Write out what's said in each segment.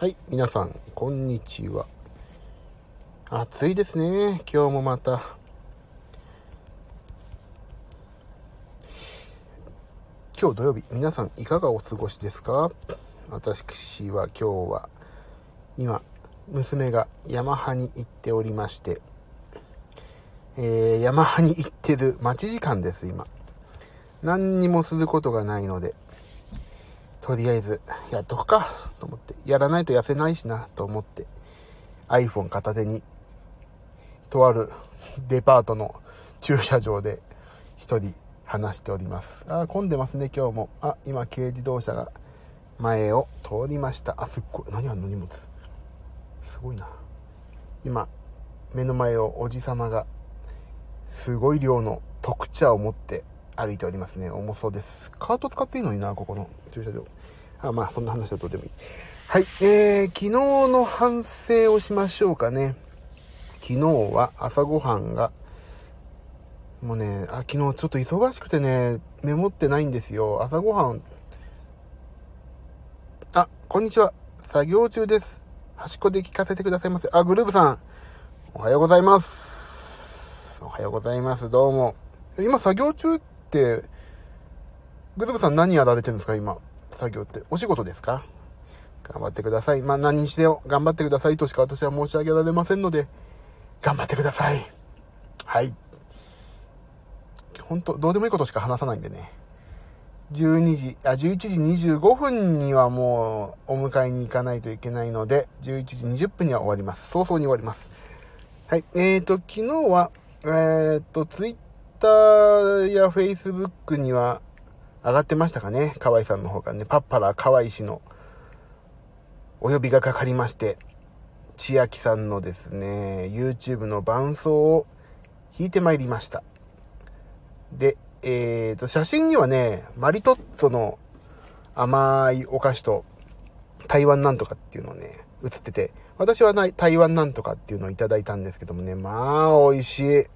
はい、皆さん、こんにちは。暑いですね、今日もまた。今日土曜日、皆さんいかがお過ごしですか？私は今日は、今、娘がヤマハに行っておりまして、えー、ヤマハに行ってる待ち時間です、今。何にもすることがないので、とりあえずやっとくかと思って、やらないと痩せないしなと思って、iPhone 片手に、とあるデパートの駐車場で一人話しております。あ、混んでますね、今日も。あ、今軽自動車が前を通りました。あ、すっごい。何あの荷物。すごいな。今、目の前をおじさまが、すごい量の特茶を持って歩いておりますね。重そうです。カート使っていいのにな、ここの駐車場。あ、まあ、そんな話はどうでもいい。はい、えー、昨日の反省をしましょうかね。昨日は朝ごはんが、もうね、あ、昨日ちょっと忙しくてね、メモってないんですよ。朝ごはん。あ、こんにちは。作業中です。端っこで聞かせてくださいませ。あ、グルーブさん。おはようございます。おはようございます。どうも。今作業中って、グルーブさん何やられてるんですか今？作業って。お仕事ですか？頑張ってください。まあ何にしてよ。頑張ってくださいとしか私は申し上げられませんので、頑張ってください。はい。本当どうでもいいことしか話さないんでね。12時、あ、11時25分にはもうお迎えに行かないといけないので、11時20分には終わります。早々に終わります。はい。えーと、昨日は、えーと、ツイッターやフェイスブックには上がってましたかね？河合さんの方からね、パッパラ河合氏のお呼びがかかりまして、千秋さんのですね、YouTube の伴奏を弾いてまいりました。で、えーと、写真にはね、マリトッツォの甘いお菓子と台湾なんとかっていうのをね、映ってて、私はない台湾なんとかっていうのをいただいたんですけどもね、まあ、美味しい。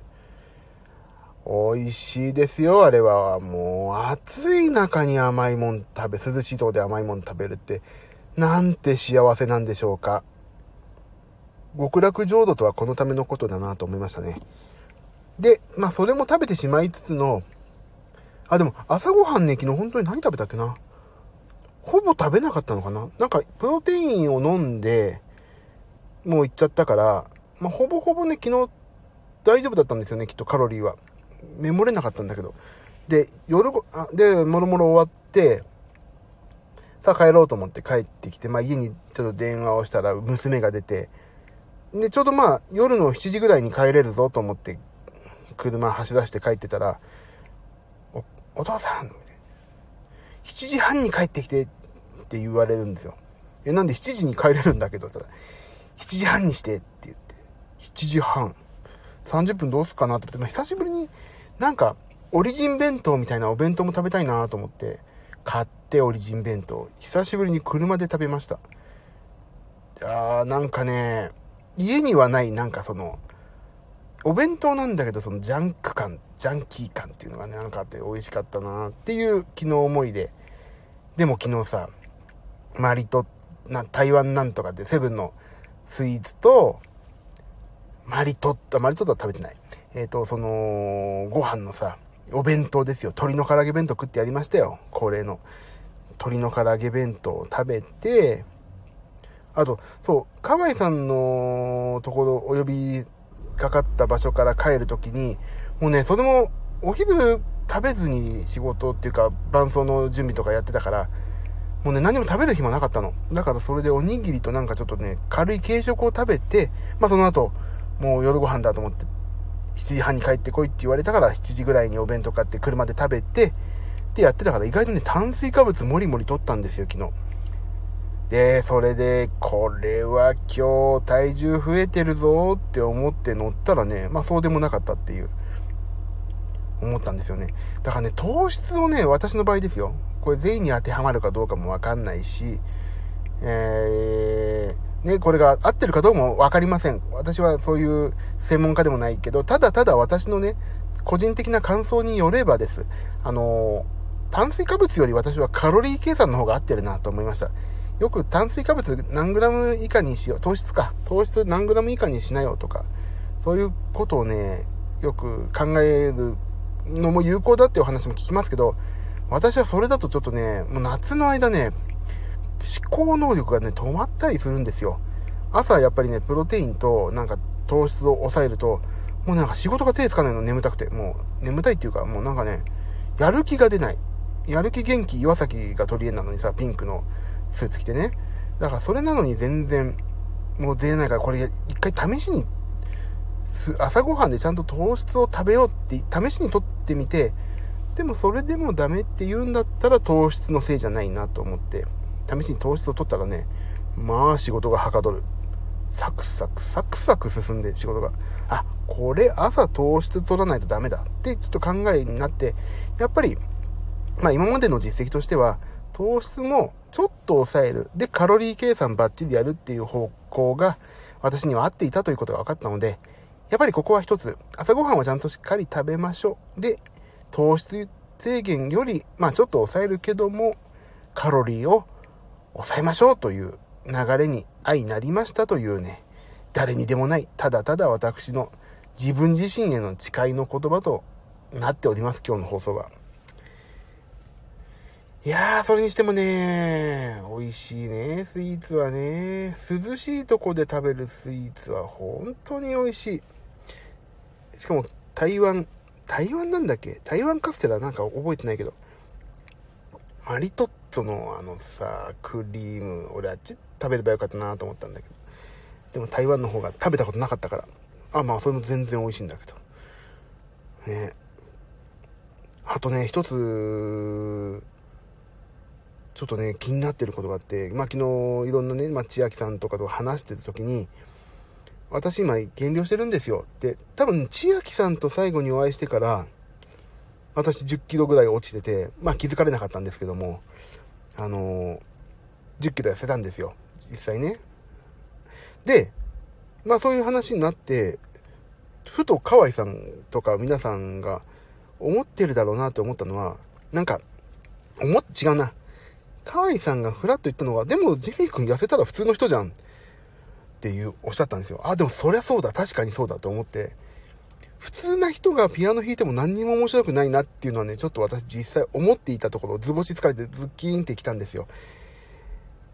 美味しいですよ、あれは。もう、暑い中に甘いもん食べ、涼しいとこで甘いもん食べるって、なんて幸せなんでしょうか。極楽浄土とはこのためのことだなと思いましたね。で、まあ、それも食べてしまいつつの、あ、でも、朝ごはんね、昨日本当に何食べたっけな。ほぼ食べなかったのかななんか、プロテインを飲んで、もう行っちゃったから、まあ、ほぼほぼね、昨日大丈夫だったんですよね、きっとカロリーは。メモれなかったんだけど。で、夜ご、あで、もろもろ終わって、さあ帰ろうと思って帰ってきて、まあ家にちょっと電話をしたら娘が出て、で、ちょうどまあ夜の7時ぐらいに帰れるぞと思って車走らして帰ってたら、お、お父さん、7時半に帰ってきてって言われるんですよ。え、なんで7時に帰れるんだけど、ただ、7時半にしてって言って、7時半。30分どうすっかなと思って、まあ、久しぶりになんか、オリジン弁当みたいなお弁当も食べたいなと思って、買ってオリジン弁当。久しぶりに車で食べました。あー、なんかね、家にはないなんかその、お弁当なんだけど、そのジャンク感、ジャンキー感っていうのがね、なんかあって美味しかったなっていう昨日思いで。でも昨日さ、マリト、な、台湾なんとかってセブンのスイーツと、マリトッタ、マリトッタは食べてない。えっ、ー、と、その、ご飯のさ、お弁当ですよ。鶏の唐揚げ弁当食ってやりましたよ。恒例の。鶏の唐揚げ弁当を食べて、あと、そう、河合さんのところお呼びかかった場所から帰るときに、もうね、それもお昼食べずに仕事っていうか伴奏の準備とかやってたから、もうね、何も食べる日もなかったの。だからそれでおにぎりとなんかちょっとね、軽い軽食を食べて、まあその後、もう夜ご飯だと思って、7時半に帰ってこいって言われたから7時ぐらいにお弁当買って車で食べて、ってやってたから意外とね、炭水化物もりもり取ったんですよ、昨日。で、それで、これは今日体重増えてるぞって思って乗ったらね、まあそうでもなかったっていう、思ったんですよね。だからね、糖質をね、私の場合ですよ。これ全員に当てはまるかどうかもわかんないし、えー、ね、これが合ってるかどうもわかりません。私はそういう専門家でもないけど、ただただ私のね、個人的な感想によればです。あの炭水化物より私はカロリー計算の方が合ってるなと思いました。よく炭水化物何グラム以下にしよう。糖質か。糖質何グラム以下にしなよとか、そういうことをね、よく考えるのも有効だっていう話も聞きますけど、私はそれだとちょっとね、もう夏の間ね、思考能力がね、止まったりするんですよ。朝やっぱりね、プロテインとなんか糖質を抑えると、もうなんか仕事が手つかないの眠たくて、もう眠たいっていうか、もうなんかね、やる気が出ない。やる気元気岩崎が取り柄なのにさ、ピンクのスーツ着てね。だからそれなのに全然、もう出ないから、これ一回試しに、朝ごはんでちゃんと糖質を食べようって、試しに取ってみて、でもそれでもダメって言うんだったら糖質のせいじゃないなと思って、試しに糖質を取ったらね、まあ仕事がはかどる。サクサクサクサク進んで仕事が。あ、これ朝糖質取らないとダメだってちょっと考えになって、やっぱり、まあ今までの実績としては、糖質もちょっと抑える。で、カロリー計算バッチリやるっていう方向が私には合っていたということが分かったので、やっぱりここは一つ、朝ごはんはちゃんとしっかり食べましょう。で、糖質制限より、まあちょっと抑えるけども、カロリーを抑えましょうという流れに相なりましたというね、誰にでもない、ただただ私の自分自身への誓いの言葉となっております、今日の放送は。いやー、それにしてもね、美味しいね、スイーツはね。涼しいとこで食べるスイーツは本当に美味しい。しかも、台湾、台湾なんだっけ？台湾カステラなんか覚えてないけど。マリトッツォのあのさ、クリーム、俺あっち食べればよかったなと思ったんだけど。でも台湾の方が食べたことなかったから。あ、まあそれも全然美味しいんだけど。ね。あとね、一つ、ちょっとね、気になってることがあって、まあ昨日いろんなね、まあ千秋さんとかと話してた時に、私今減量してるんですよ。で、多分千秋さんと最後にお会いしてから、私10キロぐらい落ちてて、まあ気づかれなかったんですけども、あのー、10キロ痩せたんですよ。実際ね。で、まあそういう話になって、ふと河合さんとか皆さんが思ってるだろうなと思ったのは、なんか、思っ、違うな。河合さんがフラッと言ったのは、でもジェミー君痩せたら普通の人じゃんっていうおっしゃったんですよ。あ、でもそりゃそうだ。確かにそうだと思って、普通な人がピアノ弾いても何にも面白くないなっていうのはね、ちょっと私実際思っていたところ、図星疲れてズッキーンってきたんですよ。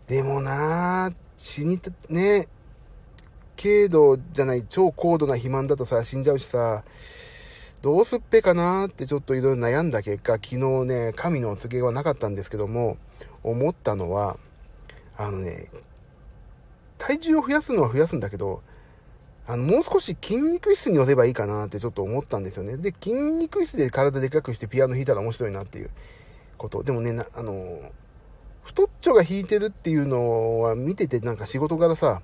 でもなぁ、死にた、ね、軽度じゃない超高度な肥満だとさ、死んじゃうしさ、どうすっぺかなーってちょっといろいろ悩んだ結果、昨日ね、神のお告げはなかったんですけども、思ったのは、あのね、体重を増やすのは増やすんだけど、あの、もう少し筋肉質に寄せばいいかなってちょっと思ったんですよね。で、筋肉質で体でかくしてピアノ弾いたら面白いなっていうこと。でもね、あの、太っちょが弾いてるっていうのは見ててなんか仕事柄さ、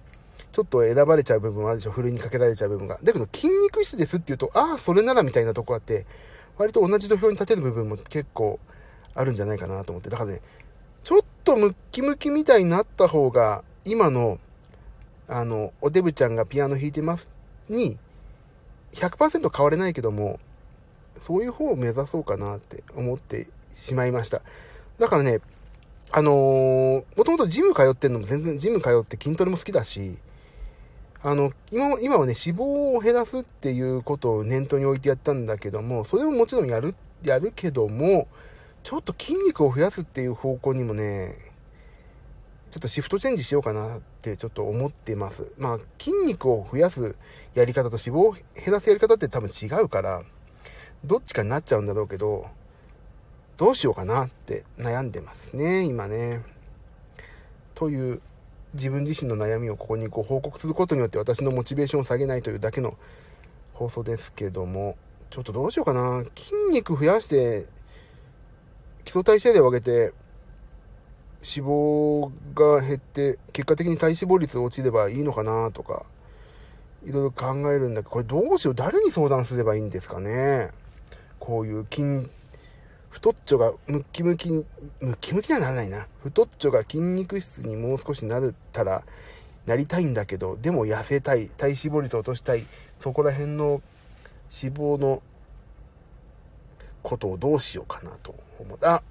ちょっと選ばれちゃう部分もあるでしょ。ふるいにかけられちゃう部分が。だけど筋肉質ですって言うと、ああ、それならみたいなとこあって、割と同じ土俵に立てる部分も結構あるんじゃないかなと思って。だからね、ちょっとムッキムキみたいになった方が、今のあの、おデブちゃんがピアノ弾いてますに、100%変われないけども、そういう方を目指そうかなって思ってしまいました。だからね、あのー、もともとジム通ってんのも全然ジム通って筋トレも好きだし、あの、今、今はね、脂肪を減らすっていうことを念頭に置いてやったんだけども、それももちろんやる、やるけども、ちょっと筋肉を増やすっていう方向にもね、ちょっとシフトチェンジしようかなってちょっと思ってます。まあ、筋肉を増やすやり方と脂肪を減らすやり方って多分違うから、どっちかになっちゃうんだろうけど、どうしようかなって悩んでますね、今ね。という自分自身の悩みをここにご報告することによって私のモチベーションを下げないというだけの放送ですけども、ちょっとどうしようかな。筋肉増やして、基礎代謝量を上げて、脂肪が減って、結果的に体脂肪率が落ちればいいのかなとか、いろいろ考えるんだけど、これどうしよう？誰に相談すればいいんですかね？こういう筋、太っちょがムッキムキ、ムッキムキにはならないな。太っちょが筋肉質にもう少しなったら、なりたいんだけど、でも痩せたい、体脂肪率を落としたい、そこら辺の脂肪のことをどうしようかなと思った。あ、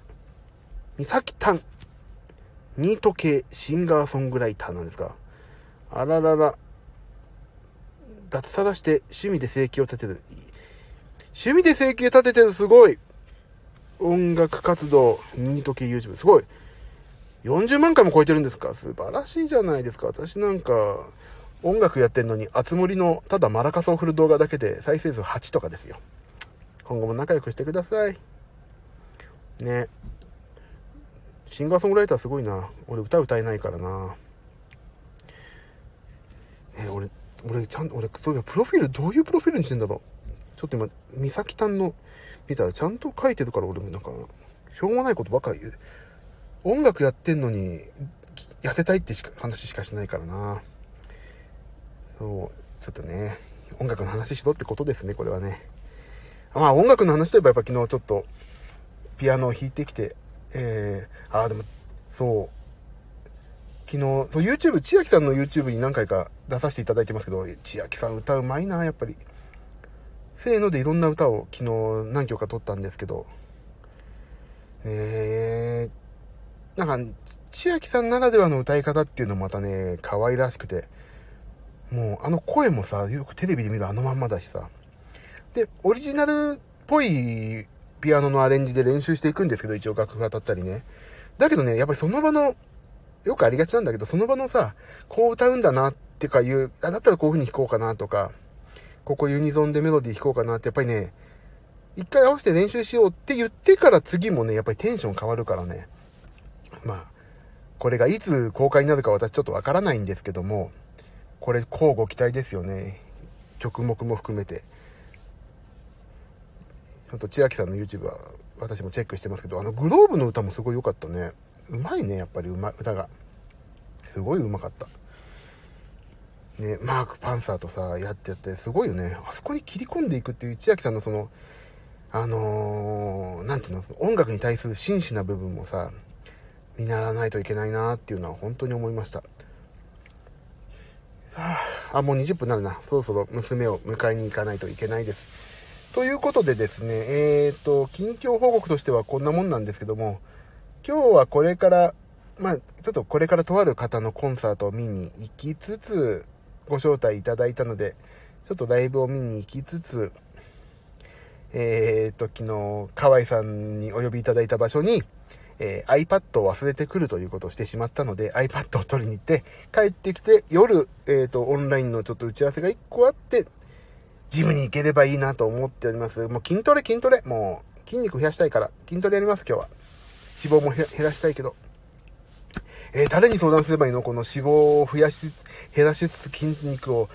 三崎丹。ニート系シンガーソングライターなんですか。あららら。脱サラして趣味で生計を立てる。趣味で生計立ててる、すごい。音楽活動、ニート系 YouTube、すごい。40万回も超えてるんですか？素晴らしいじゃないですか。私なんか、音楽やってんのに、あつ森のただマラカスを振る動画だけで再生数8とかですよ。今後も仲良くしてください。ね。シンガーソングライターすごいな。俺歌歌えないからな。え俺、俺ちゃんと、俺、そういえばプロフィールどういうプロフィールにしてんだろう。ちょっと今、美咲たんの見たらちゃんと書いてるから俺もなんか、しょうもないことばかり言う。音楽やってんのに、痩せたいって話しかしないからな。そう、ちょっとね、音楽の話しろってことですね、これはね。まあ音楽の話といえばやっぱ昨日ちょっと、ピアノを弾いてきて、えー、ああ、でも、そう、昨日、そう YouTube、千秋さんの YouTube に何回か出させていただいてますけど、千秋さん歌うまいな、やっぱり。せーのでいろんな歌を昨日何曲か撮ったんですけど、えー、なんか、千秋さんならではの歌い方っていうのもまたね、可愛らしくて、もうあの声もさ、よくテレビで見るあのまんまだしさ。で、オリジナルっぽいピアノのアレンジで練習していくんですけど、一応楽譜が当たったりね。だけどね、やっぱりその場の、よくありがちなんだけど、その場のさ、こう歌うんだなってかいう、あ、だったらこういう風に弾こうかなとか、ここユニゾンでメロディー弾こうかなって、やっぱりね、一回合わせて練習しようって言ってから次もね、やっぱりテンション変わるからね。まあ、これがいつ公開になるか私ちょっとわからないんですけども、これ、交互期待ですよね。曲目も含めて。ちょっと千秋さんの YouTube は私もチェックしてますけど、あのグローブの歌もすごい良かったね。うまいね、やっぱりうま歌が。すごいうまかった。ね、マーク・パンサーとさ、やってやって、すごいよね。あそこに切り込んでいくっていう千秋さんのその、あのー、なんていうの、音楽に対する真摯な部分もさ、見習わないといけないなっていうのは本当に思いました。あ、もう20分になるな。そろそろ娘を迎えに行かないといけないです。ということでですね、えっ、ー、と、近況報告としてはこんなもんなんですけども、今日はこれから、まあ、ちょっとこれからとある方のコンサートを見に行きつつ、ご招待いただいたので、ちょっとライブを見に行きつつ、えっ、ー、と、昨日、河合さんにお呼びいただいた場所に、えー、iPad を忘れてくるということをしてしまったので、iPad を取りに行って、帰ってきて、夜、えっ、ー、と、オンラインのちょっと打ち合わせが1個あって、ジムに行ければいいなと思っております。もう筋トレ筋トレ。もう、筋肉増やしたいから、筋トレやります、今日は。脂肪も減らしたいけど。えー、誰に相談すればいいの？この脂肪を増やし、減らしつつ筋肉を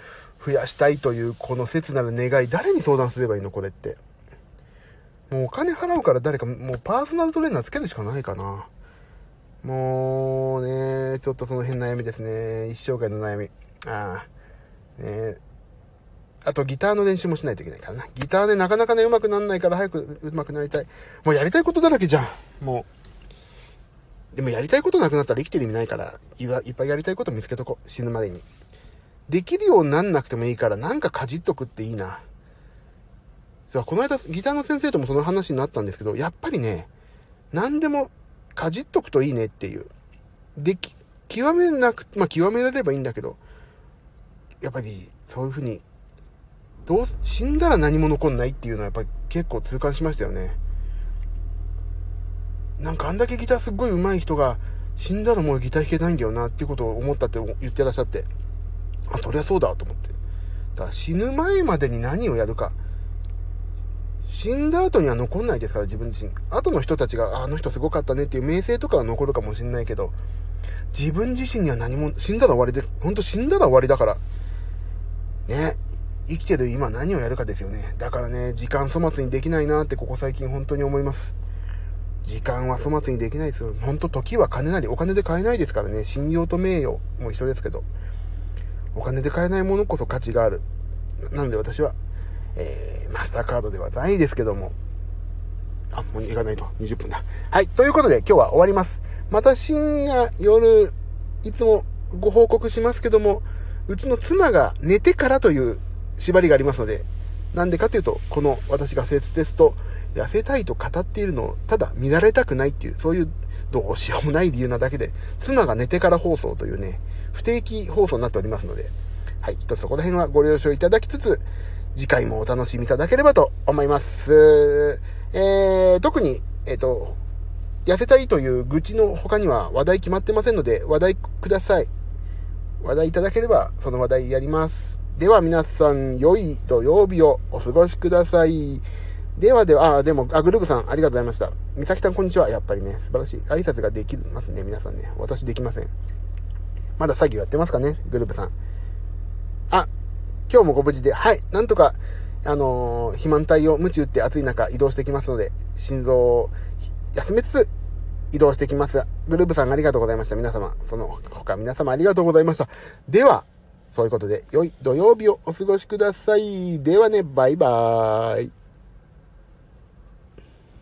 増やしたいという、この切なる願い、誰に相談すればいいの？これって。もうお金払うから誰か、もうパーソナルトレーナーつけるしかないかな。もうね、ちょっとその辺悩みですね。一生涯の悩み。ああ。ねあとギターの練習もしないといけないからな。ギターね、なかなかね、上手くなんないから早く上手くなりたい。もうやりたいことだらけじゃん。もう。でもやりたいことなくなったら生きてる意味ないから、いっぱいやりたいこと見つけとこう。死ぬまでに。できるようになんなくてもいいから、なんかかじっとくっていいな。さこの間、ギターの先生ともその話になったんですけど、やっぱりね、何でもかじっとくといいねっていう。でき、極めなく、まあ、極められればいいんだけど、やっぱり、そういうふうに、どう、死んだら何も残んないっていうのはやっぱり結構痛感しましたよね。なんかあんだけギターすっごい上手い人が、死んだらもうギター弾けないんだよなっていうことを思ったって言ってらっしゃって、あ、そりゃそうだと思って。だから死ぬ前までに何をやるか。死んだ後には残んないですから、自分自身。後の人たちが、あの人すごかったねっていう名声とかは残るかもしんないけど、自分自身には何も、死んだら終わりで、ほんと死んだら終わりだから。ね。生きてる今何をやるかですよね。だからね、時間粗末にできないなってここ最近本当に思います。時間は粗末にできないですよ。ほんと時は金なり、お金で買えないですからね。信用と名誉も一緒ですけど。お金で買えないものこそ価値がある。なので私は、えー、マスターカードではないですけども、あ、もう行かないと。20分だ。はい。ということで、今日は終わります。また深夜、夜、いつもご報告しますけども、うちの妻が寝てからという縛りがありますので、なんでかというと、この私が切々と痩せたいと語っているのを、ただ見られたくないっていう、そういうどうしようもない理由なだけで、妻が寝てから放送というね、不定期放送になっておりますので、はい、一つそこら辺はご了承いただきつつ、次回もお楽しみいただければと思います。えー、特に、えっ、ー、と、痩せたいという愚痴の他には話題決まってませんので、話題ください。話題いただければ、その話題やります。では皆さん、良い土曜日をお過ごしください。ではでは、あ、でも、あ、グルーブさん、ありがとうございました。みさきさん、こんにちは。やっぱりね、素晴らしい。挨拶ができますね、皆さんね。私できません。まだ作業やってますかね、グルーブさん。あ、今日もご無事で、はい、なんとか、あのー、肥満体を鞭打って暑い中移動してきますので、心臓を休めつつ移動してきます。グループさんありがとうございました。皆様、その他皆様ありがとうございました。では、そういうことで、良い土曜日をお過ごしください。ではね、バイバーイ。